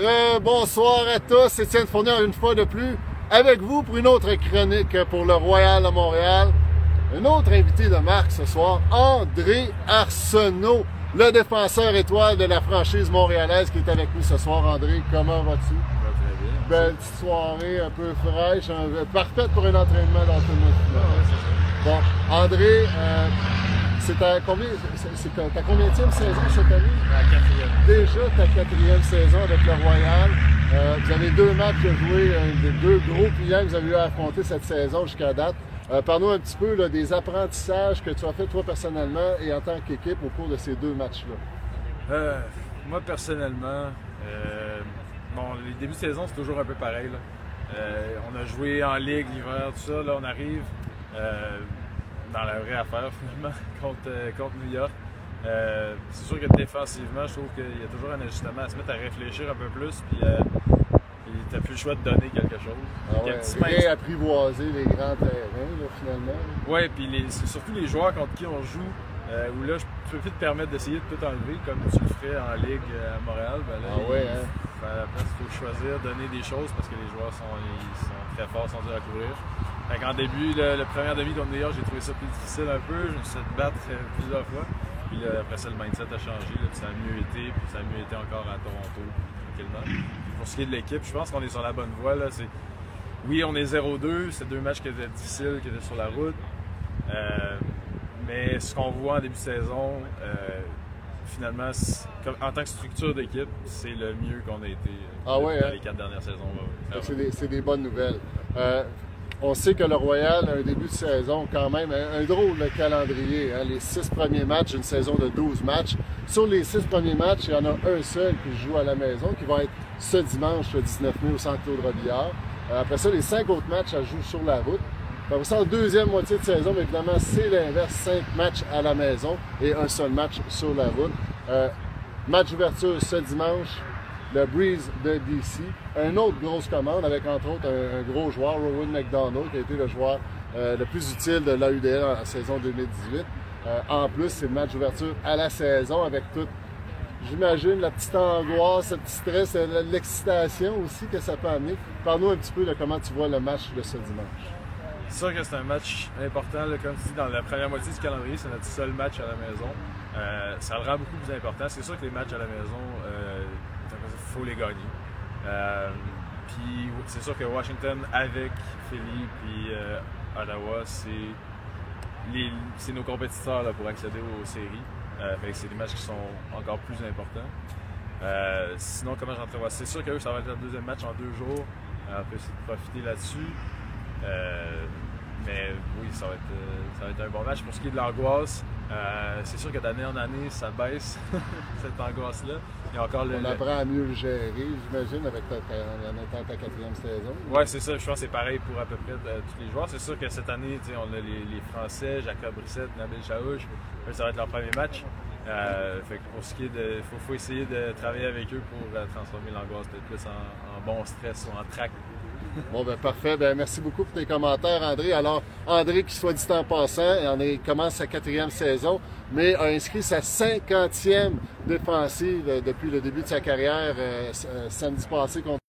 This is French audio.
Euh, bonsoir à tous, Étienne Fournier une fois de plus avec vous pour une autre chronique pour le Royal de Montréal. Un autre invité de marque ce soir, André Arsenault, le défenseur étoile de la franchise montréalaise qui est avec nous ce soir. André, comment vas-tu? Va très bien. Belle petite soirée, un peu fraîche, un- parfaite pour un entraînement dans tout le monde. Bon, André, euh, c'est ta combien, c'est, ta, ta combienième saison cette année? Déjà ta quatrième saison avec le Royal. Euh, vous avez deux matchs à jouer, euh, des deux gros clients que vous avez eu à affronter cette saison jusqu'à date. Euh, Parle-nous un petit peu des apprentissages que tu as fait toi personnellement et en tant qu'équipe au cours de ces deux matchs-là. Euh, moi, personnellement, bon, les débuts de saison, c'est toujours un peu pareil. on a joué en ligue l'hiver, tout ça. Là, on arrive dans la vraie affaire, finalement, contre, contre New York. Euh, c'est sûr que défensivement, je trouve qu'il y a toujours un ajustement à se mettre à réfléchir un peu plus. Puis, euh, puis t'as plus le choix de donner quelque chose. Ah ouais, petit les grands terrains là, finalement. Ouais, puis les- surtout les joueurs contre qui on joue, euh, où là, je peux plus te permettre d'essayer de tout enlever comme tu le ferais en Ligue euh, à Montréal. Ben là, Ah il- ouais, hein? ben, il faut choisir, donner des choses parce que les joueurs sont, ils sont très forts, sont durs à couvrir. Fait qu'en début, le, le premier demi contre New York, j'ai trouvé ça plus difficile un peu. Je me suis fait battre euh, plusieurs fois. Puis là, après ça, le mindset a changé. là, puis ça a mieux été. Puis ça a mieux été encore à Toronto, tranquillement. Puis pour ce qui est de l'équipe, je pense qu'on est sur la bonne voie. Là. C'est- Oui, on est 0-2. C'est deux matchs qui étaient difficiles, qui étaient sur la route. Euh, mais ce qu'on voit en début de saison, euh, finalement, en tant que structure d'équipe, c'est le mieux qu'on a été Ah ouais, dans hein? les quatre dernières saisons. ouais, ouais. C'est des, c'est des bonnes nouvelles. Euh, on sait que le Royal a un début de saison quand même, un, un drôle de calendrier. hein. Les six premiers matchs, une saison de 12 matchs. Sur les six premiers matchs, il y en a un seul qui joue à la maison, qui va être ce dimanche, le 19 mai, au Centre Claude Robillard. Euh, après ça, les cinq autres matchs, ça joue sur la route. Après ça, en deuxième moitié de saison, mais évidemment, c'est l'inverse. Cinq matchs à la maison et un seul match sur la route. Euh, match d'ouverture ce dimanche, le Breeze de DC. Une autre grosse commande avec entre autres un, gros joueur, Rowan McDonald, qui a été le joueur euh, le plus utile de l'AUDL en saison 2018. Euh, en plus, c'est le match d'ouverture à la saison avec toute, j'imagine, la petite angoisse, le petit stress, euh, l'excitation aussi que ça peut amener. Parle-nous un petit peu de comment tu vois le match de ce dimanche. C'est sûr que c'est un match important. comme tu dis, dans la première moitié du calendrier, c'est notre seul match à la maison. Ça le rend beaucoup plus important. C'est sûr que les matchs à la maison, faut les gagner. Euh, puis c'est sûr que Washington avec Philly puis euh, Ottawa, c'est c'est nos compétiteurs là, pour accéder aux séries. Euh, c'est des matchs qui sont encore plus importants. Sinon, comment j'entrevois C'est sûr que ça va être leur deuxième match en deux jours. On peut essayer de profiter là-dessus. Mais oui, ça va, être, euh, ça va être un bon match. Pour ce qui est de l'angoisse, euh, c'est sûr que d'année en année, ça baisse, cette angoisse-là. Il a encore le. On le- apprend à mieux le gérer, j'imagine, avec ta, ta, en étant ta quatrième saison. Ouais, c'est ça. Je pense que c'est pareil pour à peu près euh, tous les joueurs. C'est sûr que cette année, on a les, les Français, Jacob Brissette, Nabil Chaouch. Eux, Ça va être leur premier match. Euh, fait que pour ce qui est de. faut, faut essayer de travailler avec eux pour transformer l'angoisse peut-être plus en, en bon stress ou en trac. Bon, ben parfait. Ben, merci beaucoup pour tes commentaires, André. Alors, André, qui soit dit en passant, est- commence sa quatrième saison, mais a inscrit sa cinquantième défensive euh, depuis le début de sa carrière euh, euh, samedi passé contre